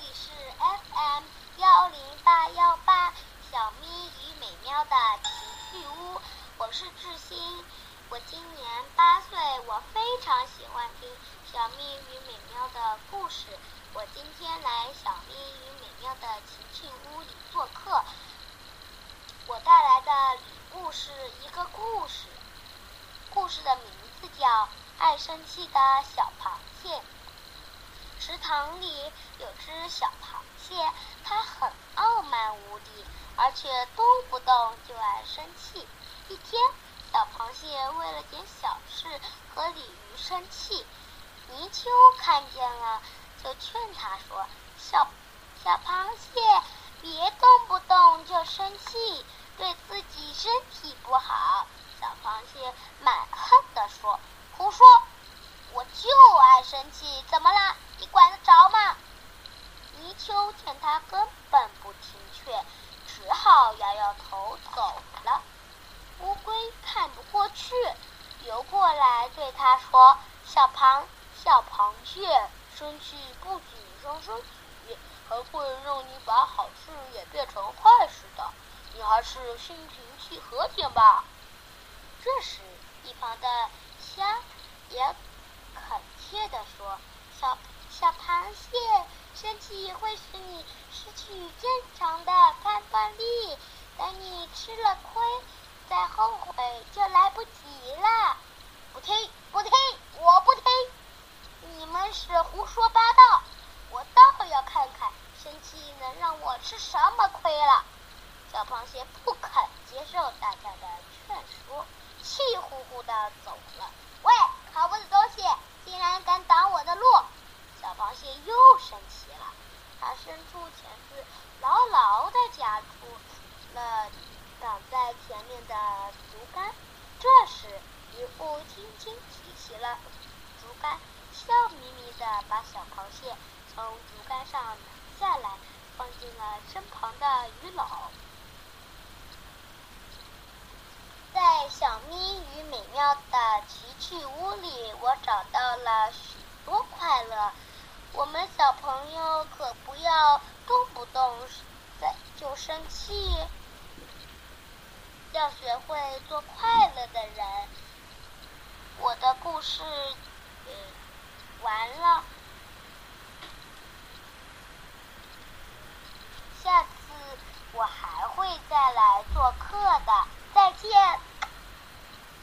这里是 FM 幺零八幺八小咪与美妙的情趣屋，我是志新，我今年八岁，我非常喜欢听小咪与美妙的故事。我今天来小咪与美妙的情趣屋里做客，我带来的礼物是一个故事，故事的名字叫《爱生气的小螃蟹》。池塘里有只小螃蟹，它很傲慢无礼，而且动不动就爱生气。一天，小螃蟹为了点小事和鲤鱼生气，泥鳅看见了，就劝它说：“小小螃蟹，别动不动就生气，对自己身体不好。”小螃蟹满恨地说：“胡说！我就爱生气，怎么了？”你管得着吗？泥鳅见他根本不听劝，只好摇摇头走了。乌龟看不过去，游过来对他说：“小螃小螃蟹，生气不仅伤身体，还会让你把好事也变成坏事的。你还是心平气和点吧。”这时，一旁的虾也恳切地说：“小。”小螃蟹生气会使你失去正常的判断力，等你吃了亏，再后悔就来不及了。不听，不听，我不听！你们是胡说八道！我倒要看看生气能让我吃什么亏了。小螃蟹不肯接受大家的劝说，气呼呼地走了。喂，可恶的东西，竟然敢挡我的路！小螃蟹又生气了，它伸出钳子，牢牢地夹住了挡在前面的竹竿。这时，渔夫轻轻提起了竹竿，笑眯眯地把小螃蟹从竹竿上拿下来，放进了身旁的鱼篓。在小咪与美妙的奇趣屋里，我找到了许多快乐。我们小朋友可不要动不动在就生气，要学会做快乐的人。我的故事，完了，